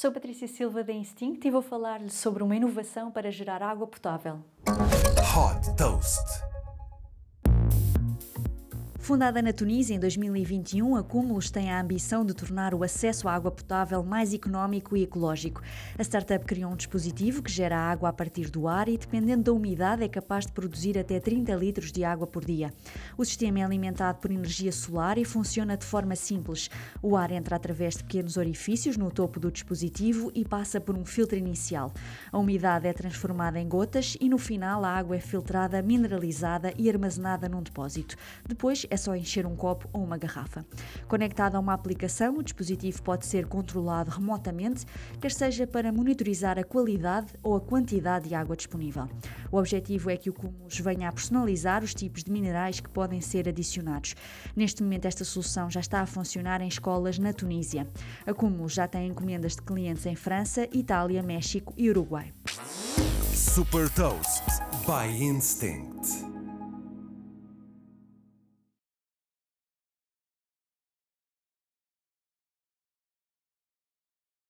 Sou Patrícia Silva da Instinct e vou falar-lhe sobre uma inovação para gerar água potável. Hot Toast. Fundada na Tunísia em 2021, a Cúmulos tem a ambição de tornar o acesso à água potável mais económico e ecológico. A startup criou um dispositivo que gera água a partir do ar e, dependendo da umidade, é capaz de produzir até 30 litros de água por dia. O sistema é alimentado por energia solar e funciona de forma simples. O ar entra através de pequenos orifícios no topo do dispositivo e passa por um filtro inicial. A umidade é transformada em gotas e, no final, a água é filtrada, mineralizada e armazenada num depósito. Depois é só encher um copo ou uma garrafa. Conectado a uma aplicação, o dispositivo pode ser controlado remotamente, quer seja para monitorizar a qualidade ou a quantidade de água disponível. O objetivo é que o Cumulus venha a personalizar os tipos de minerais que podem ser adicionados. Neste momento, esta solução já está a funcionar em escolas na Tunísia. A Cumulus já tem encomendas de clientes em França, Itália, México e Uruguai. Super Toast by Instinct.